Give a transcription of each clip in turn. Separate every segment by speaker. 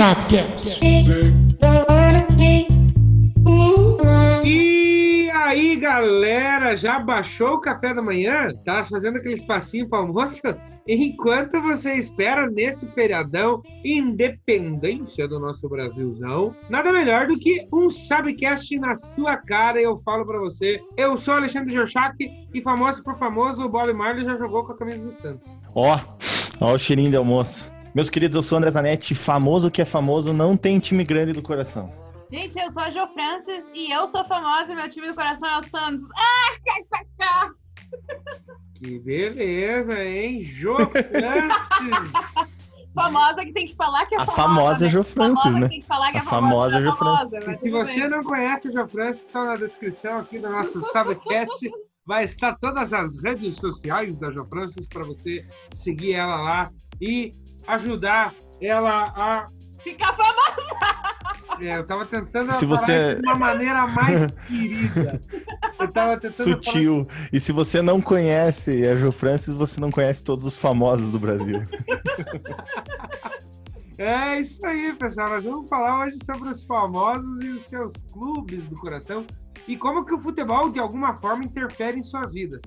Speaker 1: Sapcast.
Speaker 2: E aí, galera, já baixou o café da manhã? Tá fazendo aquele espacinho para almoço? Enquanto você espera nesse feriadão, independência do nosso Brasilzão, nada melhor do que um Sabcast na sua cara. Eu falo para você, eu sou Alexandre Jorchak e famoso por famoso, o Bob Marley já jogou com a camisa do Santos.
Speaker 3: Ó, ó o cheirinho de almoço. Meus queridos, eu sou André Zanetti, famoso que é famoso, não tem time grande do coração.
Speaker 4: Gente, eu sou a Jo Francis e eu sou famosa e meu time do coração é o Santos. Ah,
Speaker 2: Que beleza, hein? Jô Francis!
Speaker 4: famosa que tem que falar que é
Speaker 3: A
Speaker 4: famosa.
Speaker 3: famosa
Speaker 4: né?
Speaker 3: Jo Francis,
Speaker 4: famosa
Speaker 3: né?
Speaker 4: Que tem que falar que é
Speaker 3: A famosa
Speaker 4: famosa,
Speaker 3: Jo
Speaker 4: é famosa,
Speaker 3: Francis.
Speaker 2: E
Speaker 4: mas
Speaker 2: se você
Speaker 4: bem.
Speaker 2: não conhece o Jô Francis, está na descrição aqui do nosso Sabcast. Vai estar todas as redes sociais da Jo Francis para você seguir ela lá e ajudar ela a.
Speaker 4: Ficar famosa.
Speaker 2: É, eu tava tentando
Speaker 3: Se
Speaker 2: falar
Speaker 3: você-
Speaker 2: de uma maneira mais querida. Eu tava tentando
Speaker 3: Sutil. E se você não conhece a Jo Francis, você não conhece todos os famosos do Brasil.
Speaker 2: falar. É isso aí, pessoal. Nós vamos falar hoje sobre os famosos e os seus clubes do coração e como que o futebol de alguma forma interfere em suas vidas.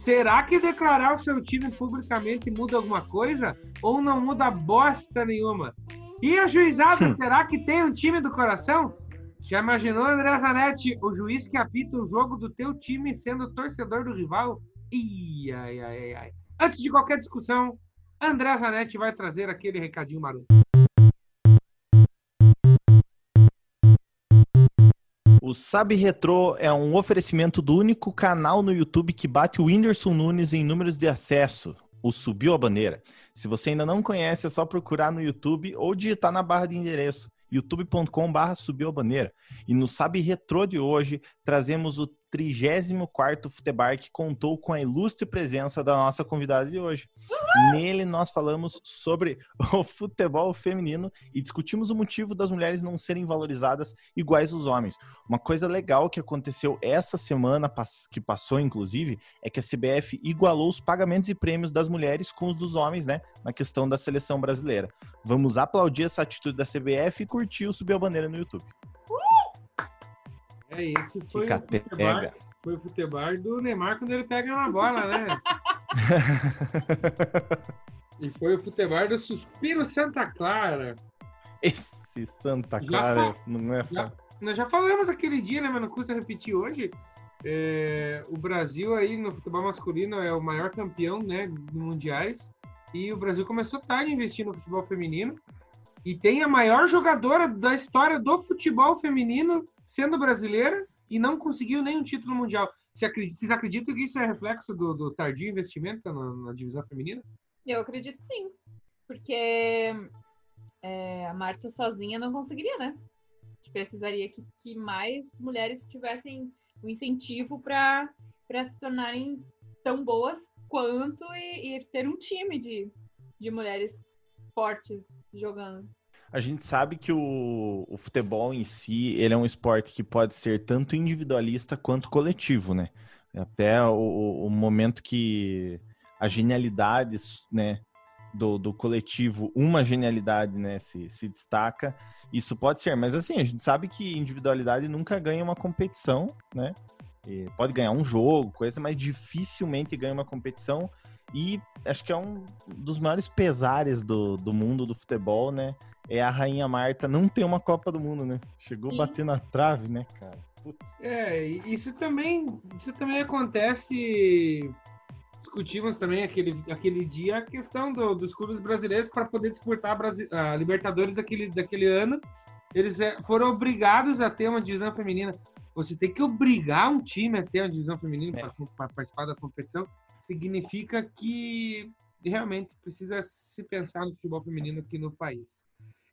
Speaker 2: Será que declarar o seu time publicamente muda alguma coisa ou não muda bosta nenhuma? E a juizada, será que tem um time do coração? Já imaginou, André Zanetti, o juiz que apita o jogo do teu time sendo torcedor do rival? Ih, ai, ai, ai, ai. Antes de qualquer discussão, André Zanetti vai trazer aquele recadinho maroto.
Speaker 3: O Sabe Retro é um oferecimento do único canal no YouTube que bate o Whindersson Nunes em números de acesso, o Subiu a Bandeira. Se você ainda não conhece, é só procurar no YouTube ou digitar na barra de endereço youtube.com.br subiu a bandeira. E no Sabe Retro de hoje, trazemos o 34º Futebar que contou com a ilustre presença da nossa convidada de hoje. Nele nós falamos sobre o futebol feminino e discutimos o motivo das mulheres não serem valorizadas iguais aos homens. Uma coisa legal que aconteceu essa semana, que passou inclusive, é que a CBF igualou os pagamentos e prêmios das mulheres com os dos homens, né? Na questão da seleção brasileira. Vamos aplaudir essa atitude da CBF e curtir o Subir a Bandeira no YouTube.
Speaker 2: É, esse foi
Speaker 3: Fica
Speaker 2: o futebar,
Speaker 3: pega.
Speaker 2: foi o futebar do Neymar quando ele pega na bola, né? e foi o futebar do Suspiro Santa Clara.
Speaker 3: Esse Santa Clara não é fácil.
Speaker 2: Nós já falamos aquele dia, né? Mas não custa repetir hoje. É, o Brasil aí no futebol masculino é o maior campeão, né? De mundiais. E o Brasil começou tarde a investir no futebol feminino. E tem a maior jogadora da história do futebol feminino sendo brasileira e não conseguiu nenhum título mundial. Vocês acreditam que isso é reflexo do, do tardio investimento na, na divisão feminina?
Speaker 4: Eu acredito que sim. Porque é, a Marta sozinha não conseguiria, né? A gente precisaria que, que mais mulheres tivessem o incentivo para se tornarem tão boas quanto e, e ter um time de, de mulheres fortes jogando.
Speaker 3: A gente sabe que o, o futebol em si, ele é um esporte que pode ser tanto individualista quanto coletivo, né? Até o- o, momento que a genialidade, né, do, do coletivo, uma genialidade, né, se, se destaca, isso pode ser. Mas assim, a gente sabe que individualidade nunca ganha uma competição, né? E pode ganhar um jogo, coisa, mas dificilmente ganha uma competição. E acho que é um dos maiores pesares do, do mundo do futebol, né? É a Rainha Marta não ter uma Copa do Mundo, né? Chegou
Speaker 4: Sim.
Speaker 3: bater na trave, né, cara? Putz.
Speaker 2: É, e isso também, isso também acontece. Discutimos também aquele, aquele dia a questão do- dos clubes brasileiros para poder disputar a, Brasi- a Libertadores daquele, daquele ano. Eles é, foram obrigados a ter uma divisão feminina. Você tem que obrigar um time a ter uma divisão feminina
Speaker 3: É.
Speaker 2: para participar da competição. Significa que realmente precisa se pensar no futebol feminino aqui no país.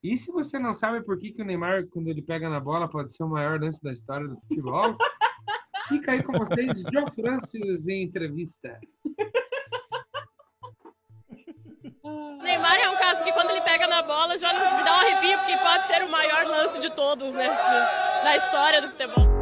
Speaker 2: E se você não sabe por que, que o Neymar, quando ele pega na bola, pode ser o maior lance da história do futebol, fica aí com vocês, Joe Francis em entrevista.
Speaker 5: O Neymar é um caso que quando ele pega na bola já me dá um arrepio, porque pode ser o maior lance de todos, né? de- da história do futebol.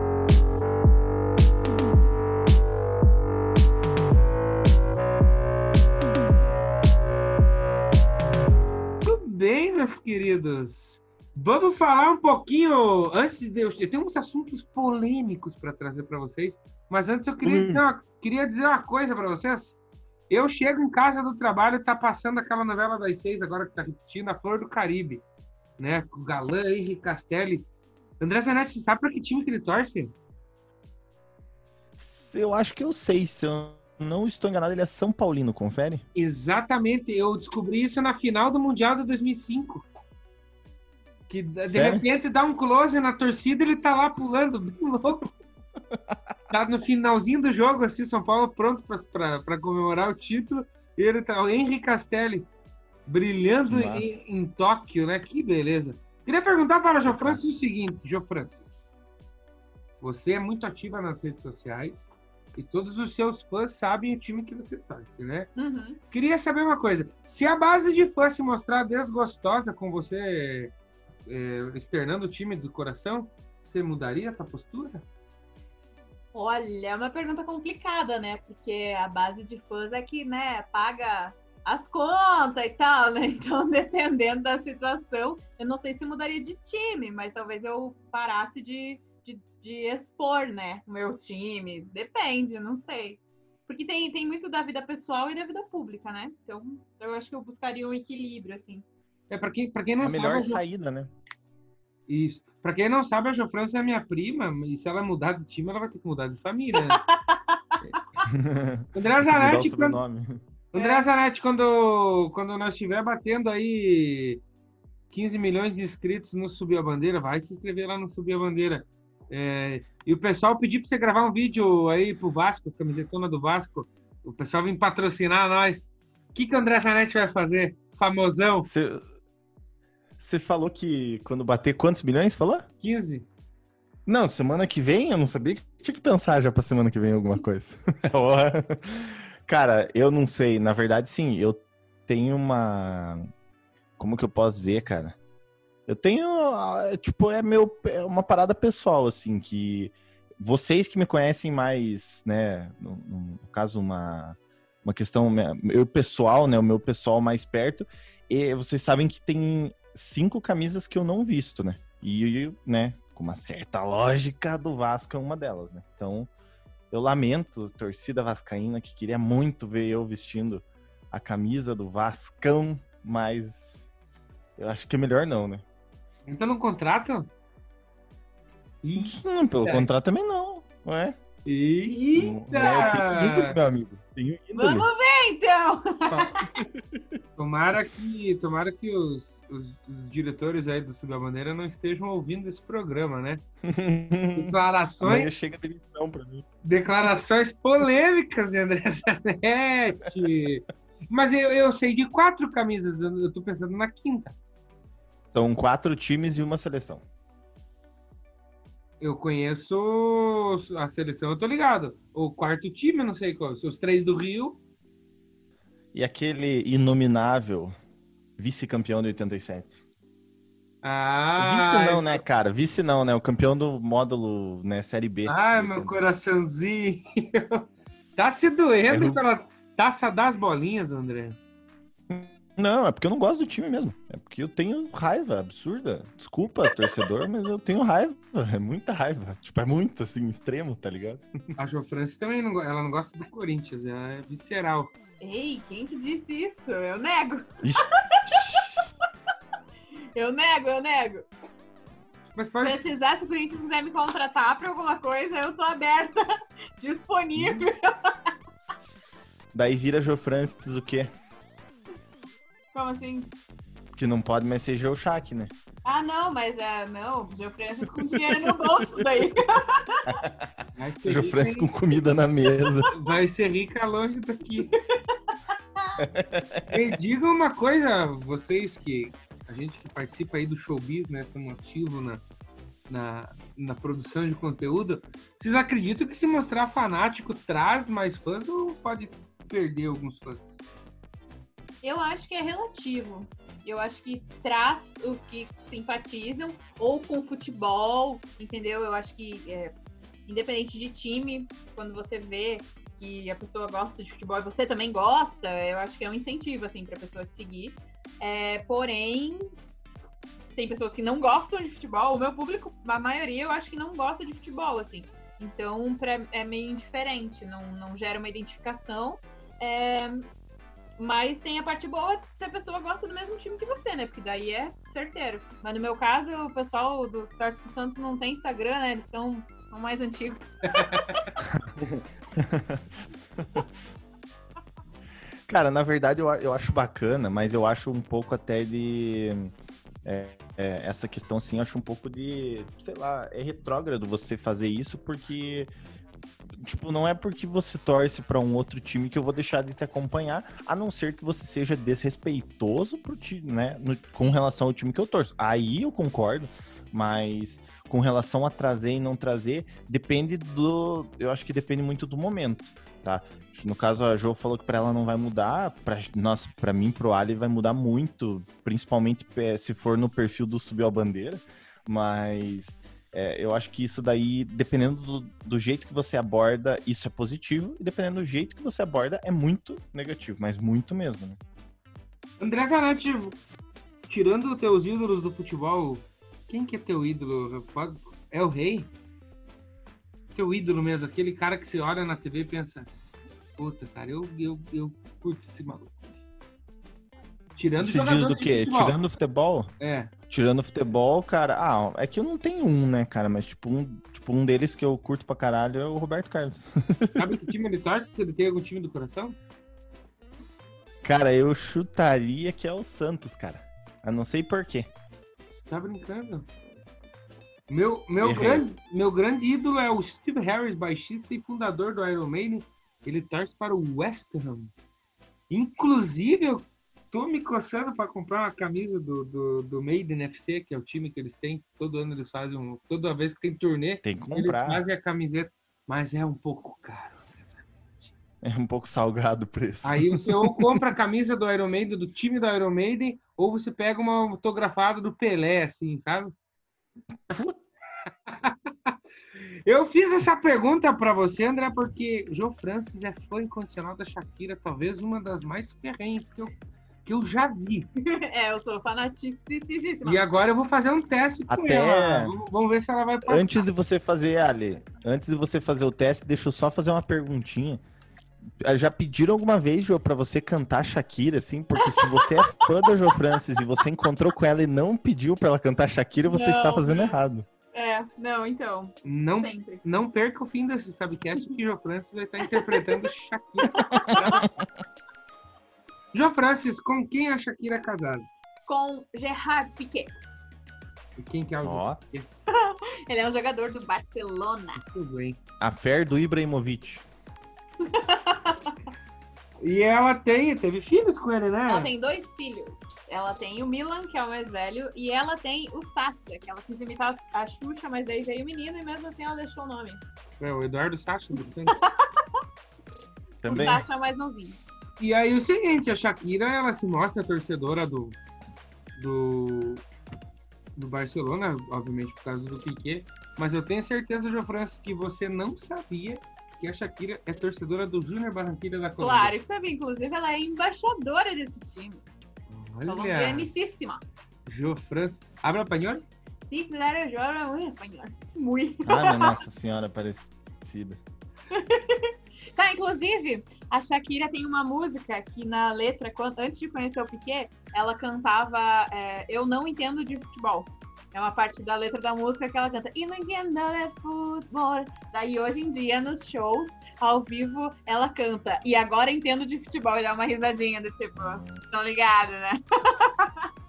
Speaker 2: Meus queridos? Vamos falar um pouquinho antes de eu, eu tenho uns assuntos polêmicos para trazer para vocês, mas antes eu queria,
Speaker 3: Hum.
Speaker 2: não, queria dizer uma coisa para vocês. Eu chego em casa do trabalho e tá passando aquela novela das seis agora que tá repetindo, A Flor do Caribe, né? Com o galã Henrique Castelli. André Zanetti, você sabe para que time que ele torce?
Speaker 3: Eu acho que eu sei, se eu não estou enganado, ele é São Paulino, confere?
Speaker 2: Exatamente, eu descobri isso na final do Mundial de 2005. Que de
Speaker 3: Sério?
Speaker 2: repente dá um close na torcida e ele tá lá pulando, bem louco. tá no finalzinho do jogo, assim, São Paulo pronto para comemorar o título. E ele tá, o Henrique Castelli, brilhando em, em Tóquio, né? Que beleza. Queria perguntar para o Jô Francis o seguinte, Jô Francis. Você é muito ativa nas redes sociais e todos os seus fãs sabem o time que você torce, né?
Speaker 4: Uhum.
Speaker 2: Queria saber uma coisa. Se a base de fã se mostrar desgostosa com você é, externando o time do coração, você mudaria a tua postura?
Speaker 4: Olha, é uma pergunta complicada, né? Porque a base de fãs é que, né, paga as contas e tal, né? Então, dependendo da situação, eu não sei se mudaria de time, mas talvez eu parasse de, de, expor, né, o meu time. Depende, não sei. Porque tem, tem muito da vida pessoal e da vida pública, né? Então, eu acho que eu buscaria um equilíbrio, assim.
Speaker 2: É para quem, pra quem não
Speaker 3: a melhor
Speaker 2: sabe,
Speaker 3: saída, né?
Speaker 2: isso. Para quem não sabe, a Jo França é minha prima, e se ela mudar de time, ela vai ter que mudar de família. Né? André Zanetti, quando. André Zanetti, quando, quando nós estiver batendo aí 15 milhões de inscritos no Subir a Bandeira, vai se inscrever lá no Subir a Bandeira. É, e o pessoal pediu para você gravar um vídeo aí pro Vasco, camisetona do Vasco. O pessoal vem patrocinar nós. O que, que o André Zanetti vai fazer? Famosão,
Speaker 3: Você, falou que quando bater quantos milhões, falou?
Speaker 2: 15.
Speaker 3: Não, semana que vem eu não sabia que tinha que pensar já pra semana que vem alguma coisa. Cara, eu não sei. Na verdade, sim, eu tenho uma. Como que eu posso dizer, cara? Eu tenho. ah, Tipo, é meu. É uma parada pessoal, assim, que vocês que me conhecem mais, né? No, no caso, uma, uma questão. Eu pessoal, né? O meu pessoal mais perto. E vocês sabem que tem cinco camisas que eu não visto, né? E, né, com uma certa lógica do Vasco é uma delas, né? Então, eu lamento, torcida vascaína, que queria muito ver eu vestindo a camisa do Vascão, mas eu acho que é melhor não, né?
Speaker 2: Então no contrato?
Speaker 3: Não, pelo
Speaker 2: É.
Speaker 3: contrato também não, não é?
Speaker 2: Eita!
Speaker 3: Tenho ídolo, meu amigo.
Speaker 4: Vamos ver, então!
Speaker 2: Tomara que, tomara que os, os- os diretores aí do Subir a Bandeira não estejam ouvindo esse programa, né? Declarações,
Speaker 3: Amanhã chega demissão pra mim.
Speaker 2: declarações polêmicas de André Zanetti. Mas eu, eu sei de quatro camisas, eu, eu tô pensando na quinta.
Speaker 3: São quatro times e uma seleção.
Speaker 2: Eu conheço a seleção, eu tô ligado. O quarto time, eu não sei qual. Os três do Rio.
Speaker 3: E aquele inominável vice-campeão de 87.
Speaker 2: Ah,
Speaker 3: Vice não, né, cara? Vice não, né? O campeão do módulo, né, Série B.
Speaker 2: Ai, meu coraçãozinho. tá se doendo
Speaker 3: Errou.
Speaker 2: pela taça das bolinhas, André.
Speaker 3: Não, é porque eu não gosto do time mesmo. É porque eu tenho raiva absurda. Desculpa, torcedor, mas eu tenho raiva. É muita raiva. Tipo, é muito, assim, extremo, tá ligado?
Speaker 2: A Jo Francis também não, ela não gosta do Corinthians, ela é visceral.
Speaker 4: Ei, quem que disse isso? Eu nego!
Speaker 3: Ixi.
Speaker 4: Eu nego, eu nego!
Speaker 2: Mas
Speaker 4: Se
Speaker 2: pode.
Speaker 4: precisar, se o Corinthians quiser me contratar pra alguma coisa, eu tô aberta, disponível.
Speaker 3: Daí vira Jô Francis o quê?
Speaker 4: Como assim?
Speaker 3: Que não pode mais ser Shack, né?
Speaker 4: Ah, não, mas é, não, Geo Francis com dinheiro no bolso daí.
Speaker 2: Vai ser,
Speaker 3: Jô
Speaker 2: rica,
Speaker 3: Francis com comida na mesa.
Speaker 2: vai ser rica longe daqui. Me diga uma coisa, vocês que. A gente que participa aí do showbiz, né? Estamos ativo na, na, na produção de conteúdo. Vocês acreditam que se mostrar fanático traz mais fãs ou pode perder alguns fãs?
Speaker 4: Eu acho que é relativo. Eu acho que traz os que simpatizam ou com futebol, entendeu? Eu acho que, é, independente de time, quando você vê que a pessoa gosta de futebol e você também gosta, eu acho que é um incentivo, assim, pra pessoa te seguir. É, porém, tem pessoas que não gostam de futebol. O meu público, a maioria, eu acho que não gosta de futebol, assim. Então, pra, é meio indiferente, não, não gera uma identificação. É, mas tem a parte boa se a pessoa gosta do mesmo time que você, né? Porque daí é certeiro. Mas no meu caso, o pessoal do Torce pro Santos não tem Instagram, né? Eles estão mais antigos.
Speaker 3: Cara, na verdade eu, eu acho bacana, mas eu acho um pouco até de. É, é, essa questão, assim, eu acho um pouco de. Sei lá, é retrógrado você fazer isso, porque. Tipo, não é porque você torce para um outro time que eu vou deixar de te acompanhar, a não ser que você seja desrespeitoso pro time, né? No, com relação ao time que eu torço. Aí eu concordo, mas com relação a trazer e não trazer, depende do. Eu acho que depende muito do momento tá? No caso, a Jo falou que para ela não vai mudar, nós, para mim, pro Ali vai mudar muito, principalmente é, se for no perfil do Subiu a Bandeira, mas é, eu acho que isso daí, dependendo do, do, jeito que você aborda, isso é positivo, e dependendo do jeito que você aborda, é muito negativo, mas muito mesmo, né?
Speaker 2: André Zanetti, tirando os teus ídolos do futebol, quem que é teu ídolo? É o rei? teu ídolo mesmo, aquele cara que você olha na TV e pensa, puta, cara, eu, eu, eu curto esse maluco.
Speaker 3: Tirando Você diz do quê? Futebol. Tirando o futebol?
Speaker 2: É.
Speaker 3: Tirando o futebol, cara. Ah, é que eu não tenho um, né, cara? Mas, tipo, um, tipo, um deles que eu curto pra caralho é o Roberto Carlos.
Speaker 2: Sabe que time ele torce? Se ele tem algum time do coração?
Speaker 3: Cara, eu chutaria que é o Santos, cara. Eu não sei por quê.
Speaker 2: Você tá brincando? Meu, meu, grande, meu grande ídolo é o Steve Harris, baixista e fundador do Iron Maiden. Ele torce para o West Ham. Inclusive, eu tô me coçando para comprar uma camisa do, do, do Maiden FC, que é o time que eles têm. Todo ano eles fazem um. Toda vez que tem turnê,
Speaker 3: tem que
Speaker 2: eles fazem a camiseta. Mas é um pouco caro.
Speaker 3: É um pouco salgado o preço.
Speaker 2: Aí você ou compra a camisa do Iron Maiden, do time do Iron Maiden, ou você pega uma autografada do Pelé, assim, sabe? Eu fiz essa pergunta para você, André, porque João Francis é fã incondicional da Shakira, talvez uma das mais ferrenhas que eu, que eu já vi.
Speaker 4: É, eu sou fanaticíssima.
Speaker 2: E agora eu vou fazer um teste com
Speaker 3: Até...
Speaker 2: ela. Vamos, vamos ver se ela vai
Speaker 3: passar. Antes de você fazer, Ali, antes de você fazer o teste, deixa eu só fazer uma perguntinha. Já pediram alguma vez, Jô, pra você cantar Shakira, assim? Porque se você é fã da Jo Francis e você encontrou com ela e não pediu pra ela cantar Shakira, você não. está fazendo errado.
Speaker 4: É, não, então.
Speaker 2: Não, sempre. não perca o fim desse Sabcast que Jo Francis vai estar interpretando Shakira. Jo Francis, com quem a Shakira é casada?
Speaker 4: Com Gerard Piquet.
Speaker 2: E quem que é o
Speaker 3: oh.
Speaker 4: Ele é um jogador do Barcelona.
Speaker 2: Tudo bem.
Speaker 3: A fé do Ibrahimovic.
Speaker 2: e ela tem, teve filhos com ele, né?
Speaker 4: Ela tem dois filhos. Ela tem o Milan, que é o mais velho, e ela tem o Sasha, que ela quis imitar a Xuxa, mas daí veio o menino e mesmo assim ela deixou o nome.
Speaker 2: É, o Eduardo Sasha do Santos.
Speaker 3: Também.
Speaker 4: O Sasha é mais novinho.
Speaker 2: E aí o seguinte, a Shakira, ela se mostra torcedora do, do, do Barcelona, obviamente por causa do Piquet, mas eu tenho certeza, João Francis, que você não sabia que a Shakira é torcedora do Júnior Barranquilla da Colômbia.
Speaker 4: Claro que sabia. Inclusive, ela é embaixadora desse time.
Speaker 2: Olha.
Speaker 4: Colombianicíssima.
Speaker 2: Jo França. Habla espanhol?
Speaker 4: Sí, claro, yo hablo muy espanhol. Muy.
Speaker 3: Ah, nossa senhora, parecida.
Speaker 4: tá, inclusive, a Shakira tem uma música que na letra, antes de conhecer o Piquet, ela cantava é, Eu Não Entendo de Futebol. É uma parte da letra da música que ela canta. E não entendo de futebol. Daí hoje em dia, nos shows, ao vivo, ela canta. E agora entendo de futebol. E dá uma risadinha do tipo, tão ligado, né?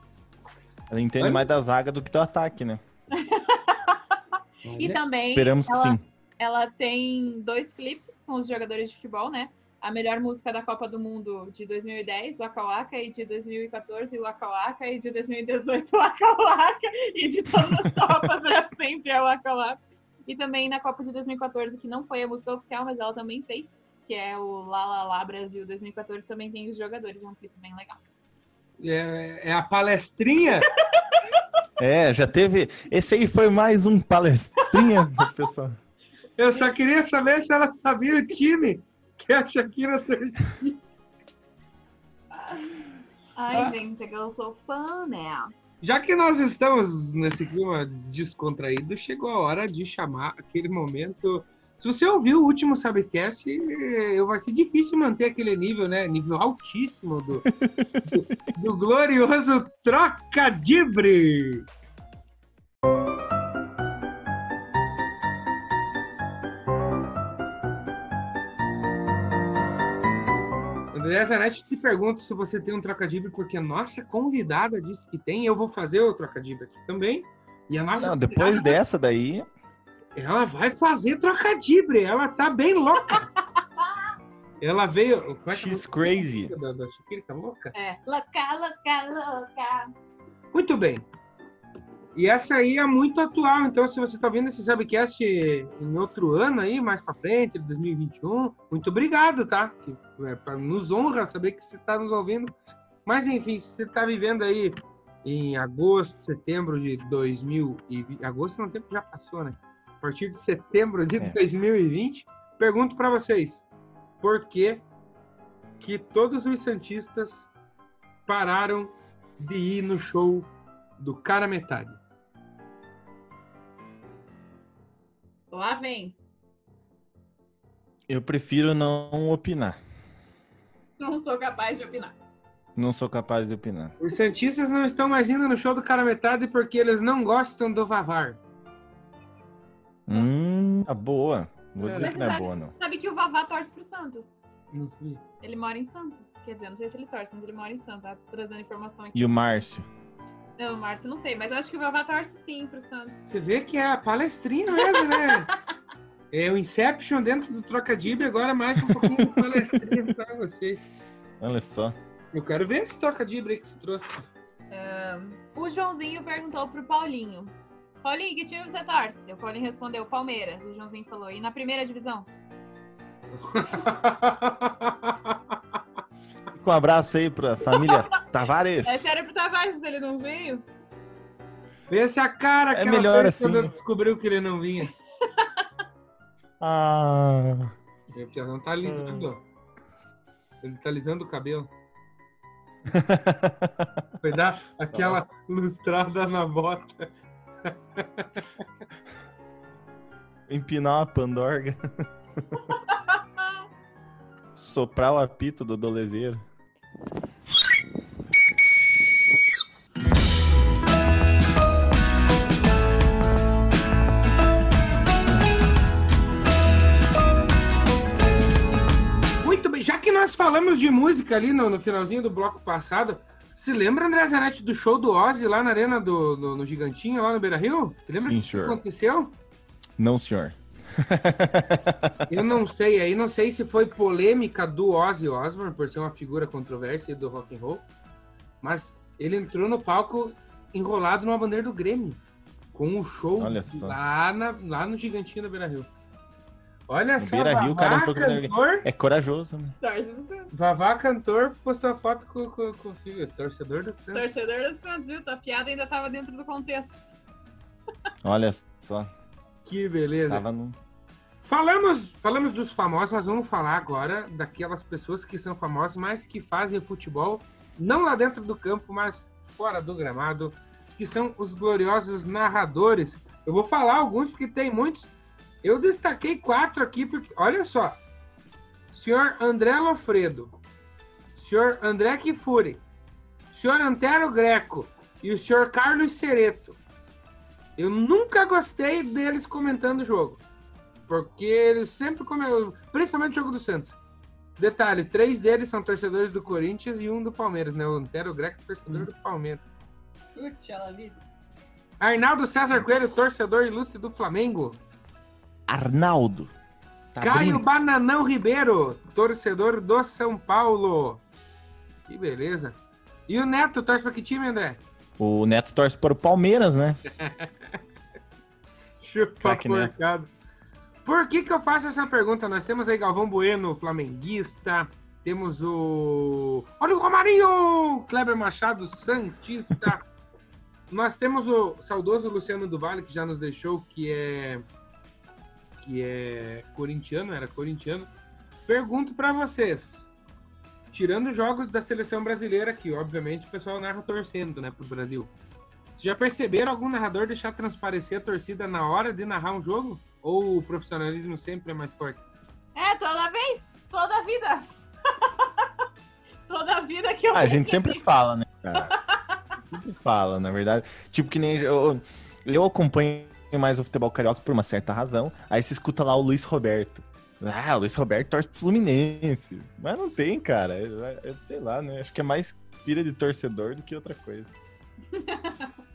Speaker 3: Ela entende Oi? mais da zaga do que do ataque, né?
Speaker 4: e também.
Speaker 3: Esperamos que sim.
Speaker 4: Ela tem dois clipes com os jogadores de futebol, né? a melhor música da Copa do Mundo de 2010, Waka Waka, e de 2014, Waka Waka, e de 2018, Waka Waka, e de todas as Copas era sempre a Waka Waka. E também na Copa de 2014, que não foi a música oficial, mas ela também fez, que é o La La La Brasil 2014, também tem os jogadores, é um clipe bem legal.
Speaker 2: É, é a palestrinha?
Speaker 3: é, já teve. Esse aí foi mais um palestrinha, pessoal.
Speaker 2: Eu só queria saber se ela sabia o time que a Shakira torcia.
Speaker 4: Ai, ah. gente, é que eu sou fã, né?
Speaker 2: Já que nós estamos nesse clima descontraído, chegou a hora de chamar aquele momento. Se você ouviu o último Sabcast, vai ser difícil manter aquele nível, né? Nível altíssimo do, do, do glorioso Trocadibre. André Zanetti te pergunto se você tem um trocadilho, porque a nossa convidada disse que tem. Eu vou fazer o trocadilho aqui também. E a nossa
Speaker 3: Não, depois
Speaker 2: convidada,
Speaker 3: dessa daí,
Speaker 2: Ela vai fazer trocadilho. Ela tá bem louca. ela veio. É que é
Speaker 3: she's crazy.
Speaker 2: Da, da tá louca?
Speaker 4: É. Louca, louca, louca.
Speaker 2: Muito bem. E essa aí é muito atual, então se você está vendo esse Subcast em outro ano aí, mais para frente, 2021, muito obrigado, tá? Que, é, nos honra saber que você está nos ouvindo. Mas enfim, se você está vivendo aí em agosto, setembro de 2020, agosto não, tempo já passou, né? A partir de setembro de
Speaker 3: É.
Speaker 2: 2020, pergunto para vocês, por que que todos os santistas pararam de ir no show do cara metade?
Speaker 4: Lá vem.
Speaker 3: eu prefiro não opinar.
Speaker 4: Não sou capaz de opinar.
Speaker 3: Não sou capaz de opinar.
Speaker 2: Os santistas não estão mais indo no show do cara metade porque eles não gostam do Vavar.
Speaker 3: Hum, a boa. Vou dizer que não é boa, não.
Speaker 4: Sabe que o Vavá torce pro Santos.
Speaker 2: Não sei.
Speaker 4: Ele mora em Santos. Quer dizer, não sei se ele torce, mas ele mora em Santos. Ah, tô trazendo informação aqui.
Speaker 3: E o Márcio?
Speaker 4: Não, Márcio, não sei, mas eu acho que o Vavá torce sim pro Santos.
Speaker 2: Você vê que é a palestrinha mesmo, né? É o Inception dentro do Trocadilho, agora mais um pouquinho de palestrinha para vocês.
Speaker 3: Olha só.
Speaker 2: Eu quero ver esse Trocadilho aí que você trouxe.
Speaker 4: O Joãozinho perguntou pro Paulinho. Paulinho, que time você torce? O Paulinho respondeu Palmeiras. O Joãozinho falou, e na primeira divisão?
Speaker 3: Fica um abraço aí pra família Tavares.
Speaker 4: Essa era pro Tavares, ele não veio.
Speaker 2: Vê se a cara que
Speaker 3: É
Speaker 2: ela
Speaker 3: melhor
Speaker 2: fez
Speaker 3: assim.
Speaker 2: quando descobriu que ele não vinha.
Speaker 3: Ah,
Speaker 2: O Piazão tá alisando. Ele tá alisando o cabelo. Foi dar aquela lustrada na bota.
Speaker 3: empinar uma pandorga. Soprar o apito do dolezeiro.
Speaker 2: Nós falamos de música ali no, no finalzinho do bloco passado, se lembra, André Zanetti, do show do Ozzy lá na arena do, do- no Gigantinho, lá no Beira Rio? Você lembra
Speaker 3: Sim,
Speaker 2: que
Speaker 3: senhor.
Speaker 2: aconteceu?
Speaker 3: Não, senhor.
Speaker 2: Eu não sei aí, não sei se foi polêmica do Ozzy Osbourne, por ser uma figura controversa do rock and roll, mas ele entrou no palco enrolado numa bandeira do Grêmio, com o show lá, na- lá no Gigantinho do Beira Rio. Olha só,
Speaker 3: Beira Rio, o cara
Speaker 2: Vavá
Speaker 3: entrou
Speaker 2: cantor,
Speaker 3: É corajoso, né?
Speaker 4: Torce pro Santos.
Speaker 2: Vavá cantor postou a foto com, com, com o filho, torcedor do Santos.
Speaker 4: Torcedor do Santos, viu? Tua piada ainda tava dentro do contexto.
Speaker 3: Olha só.
Speaker 2: Que beleza.
Speaker 3: Tava no...
Speaker 2: Falamos, falamos dos famosos, mas vamos falar agora daquelas pessoas que são famosas, mas que fazem futebol, não lá dentro do campo, mas fora do gramado, que são os gloriosos narradores. Eu vou falar alguns porque tem muitos. Eu destaquei quatro aqui porque, olha só, senhor André Lofredo, senhor André Kifuri, senhor Antero Greco e o senhor Carlos Cereto. Eu nunca gostei deles comentando o jogo. Porque eles sempre comentam, principalmente o jogo do Santos. Detalhe, três deles são torcedores do Corinthians e um do Palmeiras, né? O Antero Greco, torcedor do Palmeiras.
Speaker 4: Putz, ela vida.
Speaker 2: Arnaldo César Coelho, torcedor ilustre do Flamengo.
Speaker 3: Arnaldo. Tá
Speaker 2: Caio
Speaker 3: abrindo.
Speaker 2: Bananão Ribeiro, torcedor do São Paulo. Que beleza. E o Neto, torce pra que time, André?
Speaker 3: O Neto torce para o Palmeiras, né?
Speaker 2: Chupa porcado. Por que que eu faço essa pergunta? Nós temos aí Galvão Bueno, flamenguista. Temos o... Olha o Romarinho! Kleber Machado, santista. Nós temos o saudoso Luciano do Vale, que já nos deixou, que é... Que é corintiano, era corintiano. Pergunto pra vocês. Tirando jogos da seleção brasileira, que obviamente o pessoal narra torcendo, né, pro Brasil. Já perceberam algum narrador deixar transparecer a torcida na hora de narrar um jogo? Ou o profissionalismo sempre é mais forte?
Speaker 4: É, toda vez, toda vida. toda vida que eu
Speaker 3: Ah, a gente sempre fala, né, cara? Sempre fala, na verdade. Tipo que nem eu, eu acompanho mais o futebol carioca por uma certa razão. Aí você escuta lá o Luiz Roberto. Ah, o Luiz Roberto torce pro Fluminense. Mas não tem, cara. É, é- sei lá, né? Acho que é mais pira de torcedor do que outra coisa.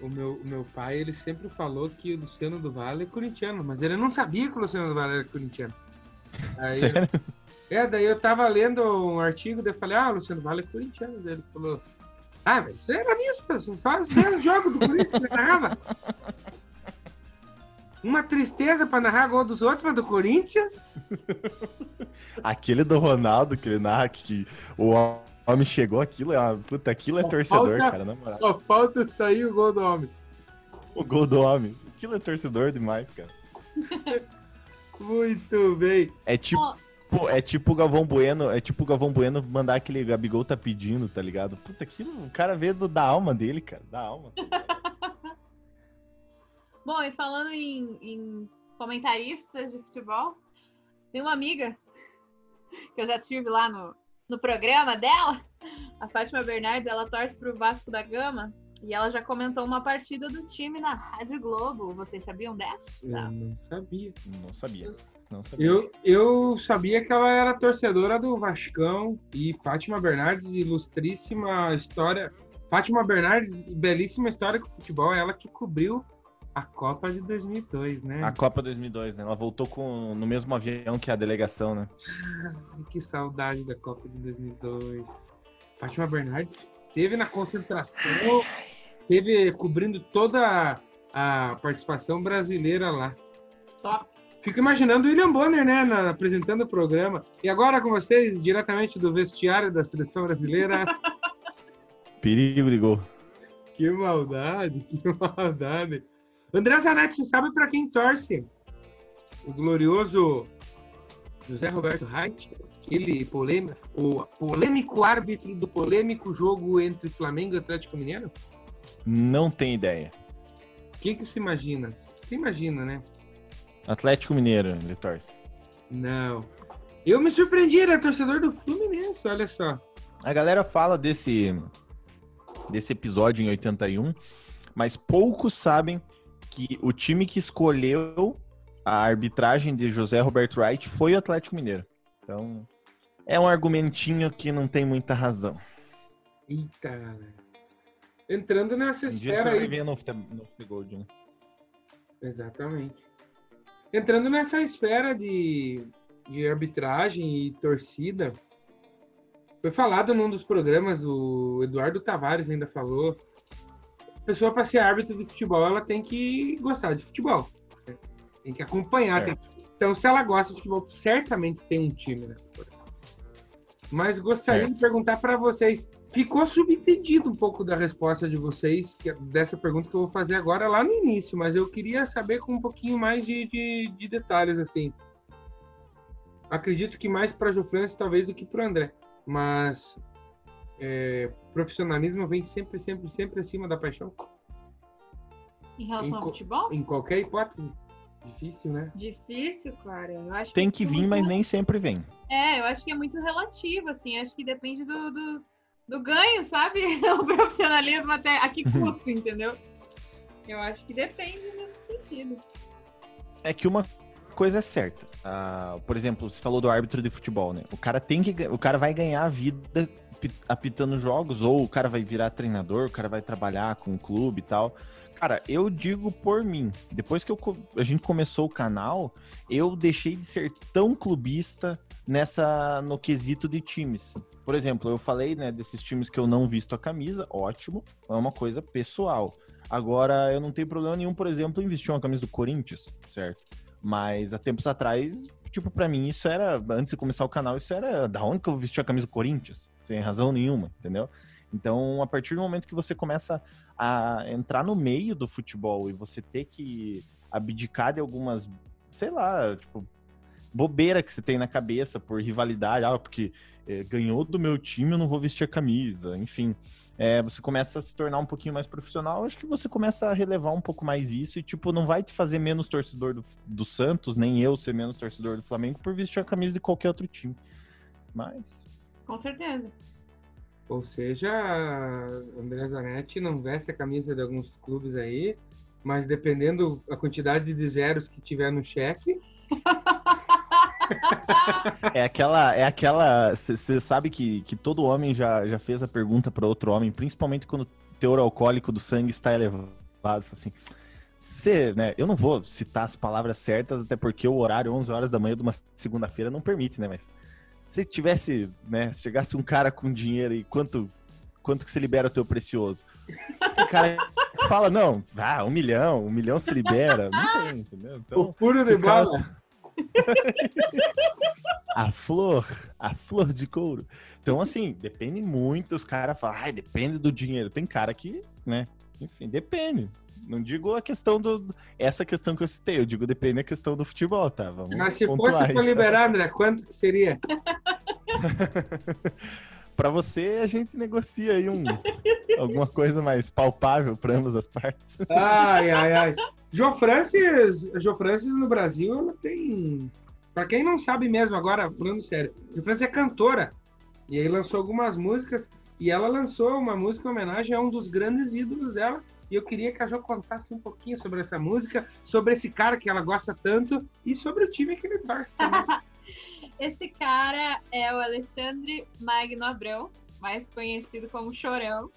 Speaker 2: O meu, o meu pai, ele sempre falou que o Luciano do Vale é corintiano, mas ele não sabia que o Luciano do Vale era corintiano. Aí,
Speaker 3: Sério?
Speaker 2: É, daí eu tava lendo um artigo, daí eu falei, ah, o Luciano Vale é corintiano. Daí ele falou, ah, mas você era nisso, você faz o jogo do Corinthians que narrava. Uma tristeza pra narrar gol dos outros, mas do Corinthians.
Speaker 3: Aquele do Ronaldo que ele narra que o homem chegou, aquilo é uma, puta, aquilo é
Speaker 2: Só
Speaker 3: torcedor,
Speaker 2: falta-
Speaker 3: cara, na moral.
Speaker 2: Só falta sair o gol do homem.
Speaker 3: O gol do homem. Aquilo é torcedor demais, cara.
Speaker 2: Muito bem.
Speaker 3: É tipo, pô, é tipo o Galvão Bueno, é tipo o Galvão Bueno mandar aquele Gabigol tá pedindo, tá ligado? Puta, aquilo, o cara vê do, da alma dele, cara, da alma.
Speaker 4: Bom, e falando em, em comentaristas de futebol, tem uma amiga que eu já tive lá no, no programa dela, a Fátima Bernardes, ela torce pro Vasco da Gama e ela já comentou uma partida do time na Rádio Globo. Vocês sabiam dessa?
Speaker 2: Eu não sabia.
Speaker 3: Não sabia. Não sabia.
Speaker 2: Eu, eu sabia que ela era torcedora do Vascão e Fátima Bernardes, ilustríssima história. Fátima Bernardes, belíssima história com o futebol, ela que cobriu a Copa de 2002, né?
Speaker 3: A Copa 2002, né? Ela voltou com, no mesmo avião que a delegação, né?
Speaker 2: Ai, que saudade da Copa de 2002. Fátima Bernardes teve na concentração, teve cobrindo toda a participação brasileira lá.
Speaker 4: Top.
Speaker 2: Fico imaginando o William Bonner, né, na- apresentando o programa. E agora com vocês, diretamente do vestiário da seleção brasileira.
Speaker 3: Perigo de gol.
Speaker 2: que maldade, que maldade. André Zanetti, você sabe para quem torce? O glorioso José Roberto Reit, aquele polêmico, o polêmico árbitro do polêmico jogo entre Flamengo e Atlético Mineiro?
Speaker 3: Não tem ideia.
Speaker 2: O que que se imagina? Você imagina, né?
Speaker 3: Atlético Mineiro, ele torce.
Speaker 2: Não. Eu me surpreendi, ele é torcedor do Fluminense, olha só.
Speaker 3: A galera fala desse, desse episódio em 81, mas poucos sabem que o time que escolheu a arbitragem de José Roberto Wright foi o Atlético Mineiro. Então, é um argumentinho que não tem muita razão.
Speaker 2: Eita, galera. Entrando nessa
Speaker 3: Um
Speaker 2: esfera
Speaker 3: vai
Speaker 2: aí.
Speaker 3: ver no, no Futegold, né?
Speaker 2: Exatamente. Entrando nessa esfera de, de arbitragem e torcida, foi falado num dos programas, o Eduardo Tavares ainda falou, pessoa para ser árbitro de futebol, ela tem que gostar de futebol. né? Tem que acompanhar. tem- Então, se ela gosta de futebol, certamente tem um time coração. Mas gostaria de perguntar para vocês, ficou subentendido um pouco da resposta de vocês, que- dessa pergunta que eu vou fazer agora lá no início, mas eu queria saber com um pouquinho mais de, de, de detalhes, assim. Acredito que mais para Jofrance, talvez, do que para André. Mas é, profissionalismo vem sempre, sempre, sempre acima da paixão,
Speaker 4: Em relação ao
Speaker 2: Enco-
Speaker 4: futebol?
Speaker 2: em qualquer hipótese. Difícil, né?
Speaker 4: Difícil, cara. Acho
Speaker 3: Tem que
Speaker 4: é
Speaker 3: vir,
Speaker 4: muito-
Speaker 3: mas nem sempre vem.
Speaker 4: É, eu acho que é muito relativo, assim. Acho que depende do, do, do ganho, sabe? O profissionalismo até a que custo, entendeu? Eu acho que depende nesse sentido.
Speaker 3: É que uma coisa é certa. Ah, por exemplo, você falou do árbitro de futebol, né? O cara tem que, o cara vai ganhar a vida apitando jogos, ou o cara vai virar treinador, o cara vai trabalhar com o clube e tal. Cara, eu digo por mim. Depois que eu a gente começou o canal, eu deixei de ser tão clubista nessa no quesito de times. Por exemplo, eu falei, né, desses times que eu não visto a camisa, ótimo, é uma coisa pessoal. Agora, eu não tenho problema nenhum, por exemplo, em vestir uma camisa do Corinthians, certo? Mas há tempos atrás, tipo, pra mim, isso era, antes de começar o canal, isso era da onde que eu vestia a camisa do Corinthians? Sem razão nenhuma, entendeu? Então, a partir do momento que você começa a entrar no meio do futebol e você ter que abdicar de algumas, sei lá, tipo, bobeira que você tem na cabeça por rivalidade, ah, porque eh, ganhou do meu time, eu não vou vestir a camisa, enfim. É, você começa a se tornar um pouquinho mais profissional, acho que você começa a relevar um pouco mais isso e, tipo, não vai te fazer menos torcedor do, do Santos, nem eu ser menos torcedor do Flamengo por vestir a camisa de qualquer outro time. Mas.
Speaker 4: Com certeza.
Speaker 2: Ou seja, André Zanetti não veste a camisa de alguns clubes aí, mas dependendo a quantidade de zeros que tiver no cheque.
Speaker 3: é aquela. É aquela. Você sabe que, que todo homem já, já fez a pergunta para outro homem, principalmente quando o teor alcoólico do sangue está elevado. Assim, você, né? Eu não vou citar as palavras certas, até porque o horário 11 horas da manhã de uma segunda-feira não permite, né? Mas se tivesse, né? Chegasse um cara com dinheiro e quanto, quanto que você libera o teu precioso? O cara fala, não, ah, um milhão, um milhão se libera. Não tem, entendeu?
Speaker 2: Então, o puro de cara...
Speaker 3: a flor, a flor de couro. Então, assim, depende muito. Os caras falam, ai, depende do dinheiro. Tem cara que, né? Enfim, depende. Não digo a questão do. Essa questão que eu citei, eu digo depende da questão do futebol, tá? Vamos
Speaker 2: Mas se fosse para liberar, André, quanto que seria?
Speaker 3: para você, a gente negocia aí um, alguma coisa mais palpável para ambas as partes.
Speaker 2: Ai, ai, ai. João Francis, João Francis no Brasil, ela tem. Para quem não sabe mesmo, agora, falando sério, João Francis é cantora. E aí lançou algumas músicas. E ela lançou uma música em homenagem a um dos grandes ídolos dela, e eu queria que a Jo contasse um pouquinho sobre essa música, sobre esse cara que ela gosta tanto e sobre o time que ele torce também.
Speaker 4: esse cara é o Alexandre Magno Abrão, mais conhecido como Chorão,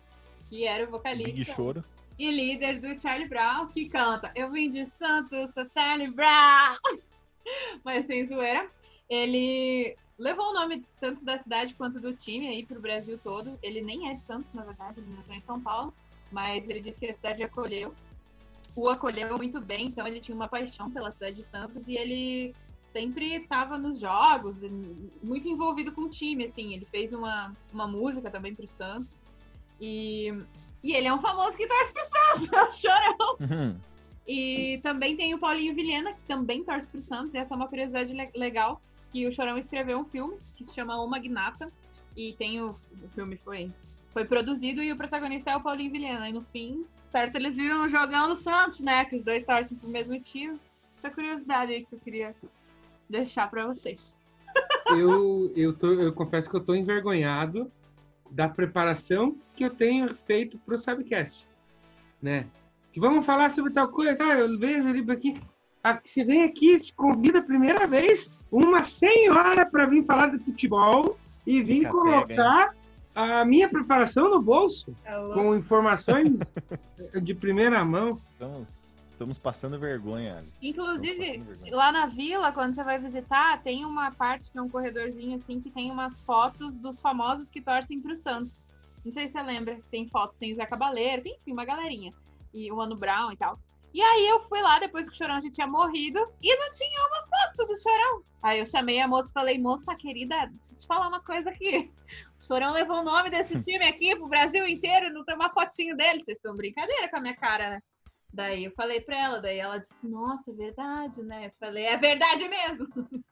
Speaker 4: que era o vocalista.
Speaker 3: Big Choro.
Speaker 4: E líder do Charlie Brown, que canta Eu vim de Santos, sou Charlie Brown! Mas sem zoeira. Ele levou o nome tanto da cidade quanto do time aí pro Brasil todo. Ele nem é de Santos, na verdade, ele nasceu em São Paulo mas ele disse que a cidade acolheu, o acolheu muito bem, então ele tinha uma paixão pela cidade de Santos e ele sempre estava nos jogos, muito envolvido com o time, assim, ele fez uma, uma música também para o Santos e, e ele é um famoso que torce pro Santos, é o chorão. Uhum. E também tem o Paulinho Vilhena, que também torce pro Santos, e essa é uma curiosidade legal, que o Chorão escreveu um filme que se chama O Magnata, e tem o, o filme foi foi produzido e o protagonista é o Paulinho Vilhena. E no fim, certo, eles viram um jogão no Santos, né? Que os dois torcem pro mesmo time. Essa curiosidade aí que eu queria deixar para vocês.
Speaker 2: Eu, eu, tô, eu confesso que eu tô envergonhado da preparação que eu tenho feito pro Subcast, né? Que vamos falar sobre tal coisa. Ah, eu vejo o livro aqui. Ah, você vem aqui, te convida a primeira vez uma senhora para vir falar de futebol e vir Fica colocar pega, a minha preparação no bolso, é com informações de primeira mão.
Speaker 3: Estamos, estamos passando vergonha.
Speaker 4: Inclusive, passando vergonha. lá na vila, quando você vai visitar, tem uma parte que é um corredorzinho assim que tem umas fotos dos famosos que torcem para o Santos. Não sei se você lembra, tem fotos, tem o Zé Cabaleiro, tem enfim, uma galerinha. E o Ano Brown e tal. E aí eu fui lá depois que o Chorão já tinha morrido e não tinha uma foto do Chorão. Aí eu chamei a moça e falei, moça querida, deixa eu te falar uma coisa aqui. O Chorão levou o nome desse time aqui pro Brasil inteiro, não tem uma fotinho dele. Vocês estão brincadeira com a minha cara, né? Daí eu falei pra ela, daí ela disse, nossa, é verdade, né? Eu falei, é verdade mesmo.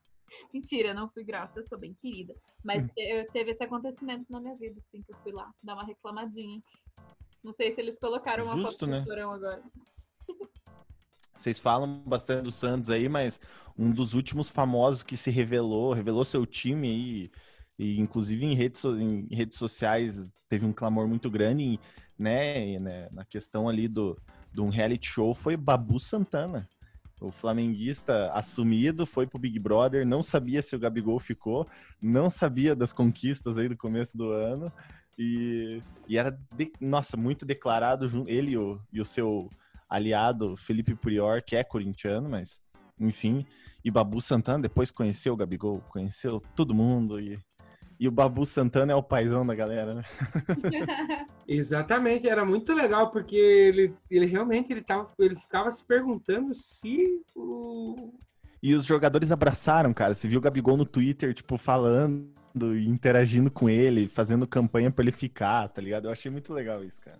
Speaker 4: Mentira, não fui grossa, eu sou bem querida. Mas hum. eu, teve esse acontecimento na minha vida, assim, que eu fui lá dar uma reclamadinha. Não sei se eles colocaram uma
Speaker 3: Justo,
Speaker 4: foto
Speaker 3: né?
Speaker 4: do agora.
Speaker 3: Vocês falam bastante do Santos aí, mas um dos últimos famosos que se revelou, revelou seu time aí, e inclusive em redes, em redes sociais teve um clamor muito grande, né, né na questão ali do, de um reality show, foi Babu Santana. O flamenguista assumido foi pro Big Brother, não sabia se o Gabigol ficou, não sabia das conquistas aí do começo do ano, e, e era, de, nossa, muito declarado, ele e o, e o seu aliado Felipe Prior, que é corintiano, mas enfim. E Babu Santana depois conheceu o Gabigol, conheceu todo mundo e, e o Babu Santana é o paizão da galera, né?
Speaker 2: Exatamente, era muito legal porque ele, ele realmente ele, tava, ele ficava se perguntando se o.
Speaker 3: E os jogadores abraçaram, cara. Você viu o Gabigol no Twitter, tipo, falando e interagindo com ele, fazendo campanha para ele ficar, tá ligado? Eu achei muito legal isso, cara.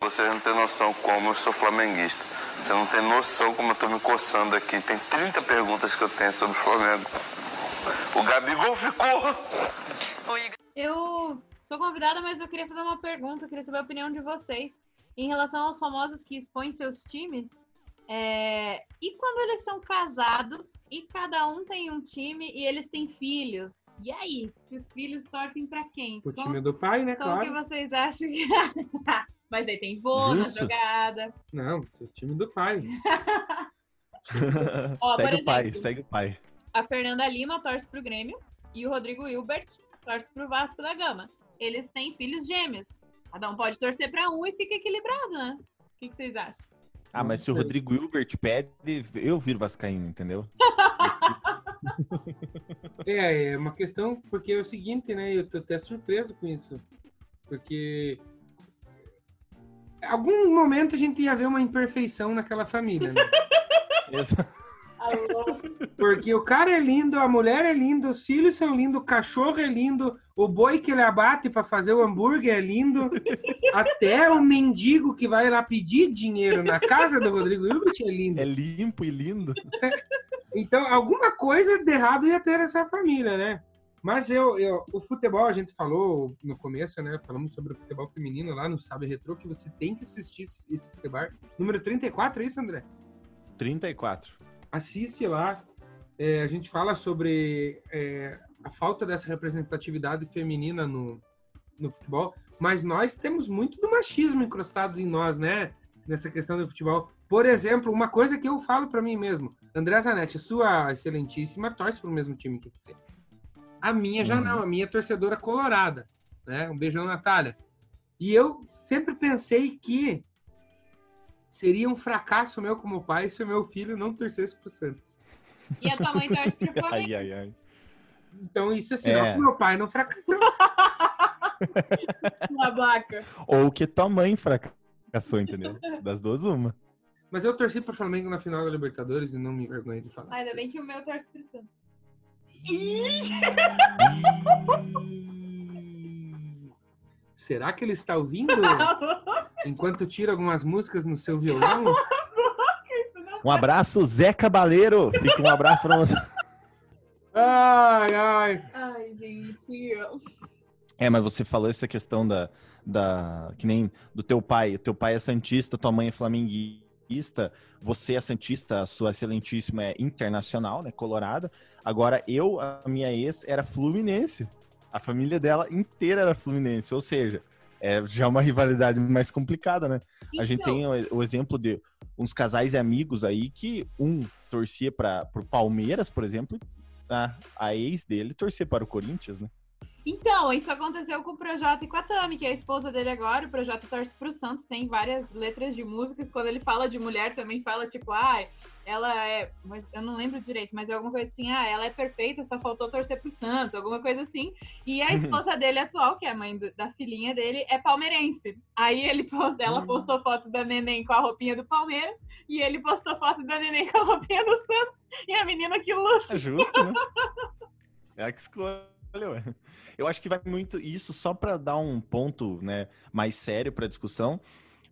Speaker 1: Você não tem noção como eu sou flamenguista. Você não tem noção como eu tô me coçando aqui. Tem 30 perguntas que eu tenho sobre o Flamengo. O Gabigol ficou!
Speaker 4: Eu sou convidada, mas eu queria fazer uma pergunta, eu queria saber a opinião de vocês em relação aos famosos que expõem seus times. É, E quando eles são casados e cada um tem um time e eles têm filhos? E aí? Os filhos torcem pra quem?
Speaker 2: O
Speaker 4: Como-
Speaker 2: time do pai, né?
Speaker 4: Como
Speaker 2: Claro.
Speaker 4: que vocês acham que. Mas aí tem vô na jogada.
Speaker 2: Não, o time do pai.
Speaker 4: Ó,
Speaker 3: segue
Speaker 4: por
Speaker 3: o pai,
Speaker 4: exemplo.
Speaker 3: segue o pai.
Speaker 4: A Fernanda Lima torce pro Grêmio e o Rodrigo Hilbert torce pro Vasco da Gama. Eles têm filhos gêmeos. Cada um pode torcer pra um e fica equilibrado, né? O que, que vocês acham?
Speaker 3: Ah, mas se o. Rodrigo Hilbert pede, eu viro Vascaíno, entendeu?
Speaker 2: É, é uma questão, porque é o seguinte, né? Eu tô até surpreso com isso. Porque. Em algum momento a gente ia ver uma imperfeição naquela família, né? Porque o cara é lindo, a mulher é linda, os filhos são lindos, o cachorro é lindo, o boi que ele abate para fazer o hambúrguer é lindo, até o mendigo que vai lá pedir dinheiro na casa do Rodrigo Hilbert é lindo.
Speaker 3: É limpo e lindo.
Speaker 2: Então, alguma coisa de errado ia ter nessa família, né? Mas eu, eu, o futebol, a gente falou no começo, né? Falamos sobre o futebol feminino lá no Sabe Retro, que você tem que assistir esse esse futebol. Número 34, é isso, André?
Speaker 3: 34.
Speaker 2: Assiste lá. É, a gente fala sobre é, a falta dessa representatividade feminina no, no futebol, mas nós temos muito do machismo encrostados em nós, né? Nessa questão do futebol. Por exemplo, uma coisa que eu falo para mim mesmo: André Zanetti, sua excelentíssima, torce para o mesmo time que você. A minha já
Speaker 3: Uhum.
Speaker 2: não, a minha é torcedora colorada. Né? Um beijão, Natália. E eu sempre pensei que seria um fracasso meu como pai se o meu filho não torcesse pro Santos.
Speaker 4: E a tua mãe torce pro Flamengo.
Speaker 3: Ai, ai, ai.
Speaker 2: Então isso é sinal
Speaker 3: É.
Speaker 2: que meu pai não fracassou.
Speaker 4: Babaca.
Speaker 3: Ou que tua mãe fracassou, entendeu? Das duas, uma.
Speaker 2: Mas eu torci pro Flamengo na final da Libertadores e não me envergonhei de falar.
Speaker 4: Ainda bem que o meu torce pro Santos.
Speaker 2: Será que ele está ouvindo enquanto tira algumas músicas no seu violão?
Speaker 3: Um abraço, Zé Cabaleiro. Fica um abraço pra você.
Speaker 2: Ai, ai.
Speaker 4: Ai, gente.
Speaker 3: É, mas você falou essa questão da, da. Que nem do teu pai. O teu pai é Santista, tua mãe é flamenguista. Você é Santista, a sua excelentíssima é internacional, né? Colorada. Agora, eu, a minha ex, era Fluminense. A família dela inteira era Fluminense. Ou seja, é já uma rivalidade mais complicada, né? A gente
Speaker 4: Então,
Speaker 3: tem o, o exemplo de uns casais e amigos aí que um torcia para pro Palmeiras, por exemplo, a, a ex dele torcia para o Corinthians, né?
Speaker 4: Então, isso aconteceu com o Projota e com a Tami, que é a esposa dele agora. O Projota torce pro Santos, tem várias letras de músicas. Quando ele fala de mulher, também fala, tipo, ah, ela é. Mas eu não lembro direito, mas é alguma coisa assim, ah, ela é perfeita, só faltou torcer pro Santos, alguma coisa assim. E a esposa dele atual, que é a mãe do- da filhinha dele, é palmeirense. Aí ele post, ela postou foto da neném com a roupinha do Palmeiras, e ele postou foto da neném com a roupinha do Santos, e a menina que luta.
Speaker 3: É justo, né? É a que escolheu. ué. Eu acho que vai muito isso só para dar um ponto, né, mais sério para discussão.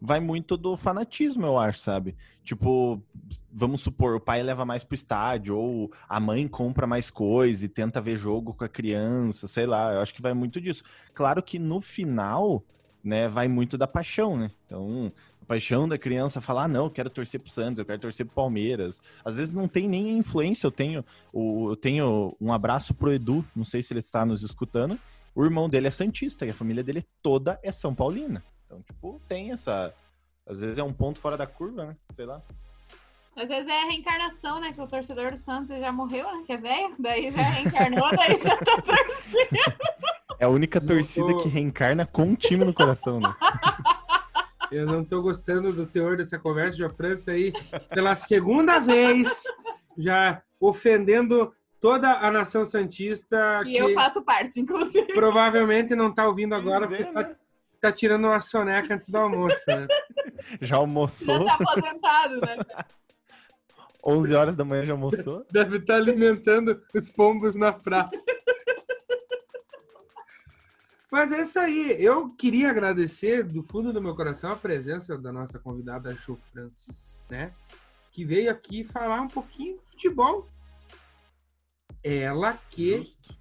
Speaker 3: Vai muito do fanatismo, eu acho, sabe? Tipo, vamos supor, o pai leva mais pro estádio ou a mãe compra mais coisa e tenta ver jogo com a criança, sei lá. Eu acho que vai muito disso. Claro que no final, né, vai muito da paixão, né? Então, a paixão da criança falar, ah, não, eu quero torcer pro Santos, eu quero torcer pro Palmeiras. Às vezes não tem nem a influência, eu tenho o, eu tenho um abraço pro Edu, não sei se ele está nos escutando. O irmão dele é Santista e a família dele toda é São Paulina. Então, tipo, tem essa. Às vezes é um ponto fora da curva, né? Sei lá.
Speaker 4: Às vezes é a reencarnação, né? Que o torcedor do Santos já morreu, né? Que é velho, daí já reencarnou, daí já tá torcendo.
Speaker 3: É a única torcida
Speaker 2: tô-
Speaker 3: que reencarna com um time no coração, né?
Speaker 2: Eu não tô gostando do teor dessa conversa, de França aí, pela segunda vez, já ofendendo toda a nação santista
Speaker 4: Que
Speaker 2: que,
Speaker 4: eu faço parte, inclusive.
Speaker 2: provavelmente não tá ouvindo agora,
Speaker 3: é,
Speaker 2: porque tá,
Speaker 3: né?
Speaker 2: tá tirando uma soneca antes do almoço, né?
Speaker 3: Já almoçou,
Speaker 4: Já tá aposentado, né?
Speaker 3: 11 horas da manhã já almoçou.
Speaker 2: Deve estar alimentando os pombos na praça. Mas é isso aí. Eu queria agradecer do fundo do meu coração a presença da nossa convidada Jo Francis, né? Que veio aqui falar um pouquinho de futebol. Ela que
Speaker 3: Justo.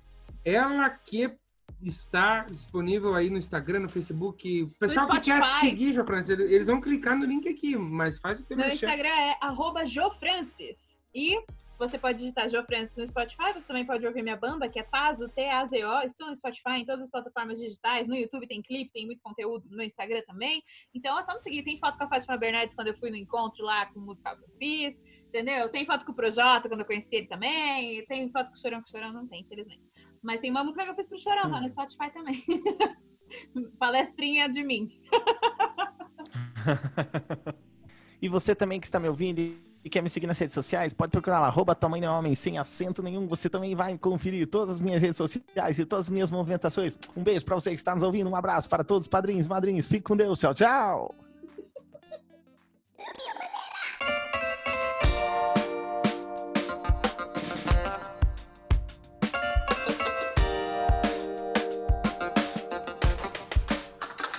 Speaker 2: ela que estar disponível aí no Instagram, no Facebook. O pessoal que quer te seguir, João Francis, eles vão clicar no link aqui, mas faz o teu
Speaker 4: Meu. Instagram é arroba jofrancis. E você pode digitar Jo Francis no Spotify, você também pode ouvir minha banda, que é Tazo, T-A-Z-O. Estou no Spotify, em todas as plataformas digitais. No YouTube tem clipe, tem muito conteúdo. No Instagram também. Então é só me seguir. Tem foto com a Fátima Bernardes quando eu fui no encontro lá com o musical que eu fiz. Entendeu? Tem foto com o Projota quando eu conheci ele também. Tem foto com o Chorão, que o Chorão não tem, infelizmente. Mas tem uma música que eu fiz pro Chorão lá no Spotify também. Palestrinha de mim.
Speaker 3: E você também que está me ouvindo e quer me seguir nas redes sociais, pode procurar lá, arroba tamanho é homem, sem acento nenhum. Você também vai conferir todas as minhas redes sociais e todas as minhas movimentações. Um beijo para você que está nos ouvindo, um abraço para todos os padrinhos, madrinhos. Fique com Deus, tchau, tchau!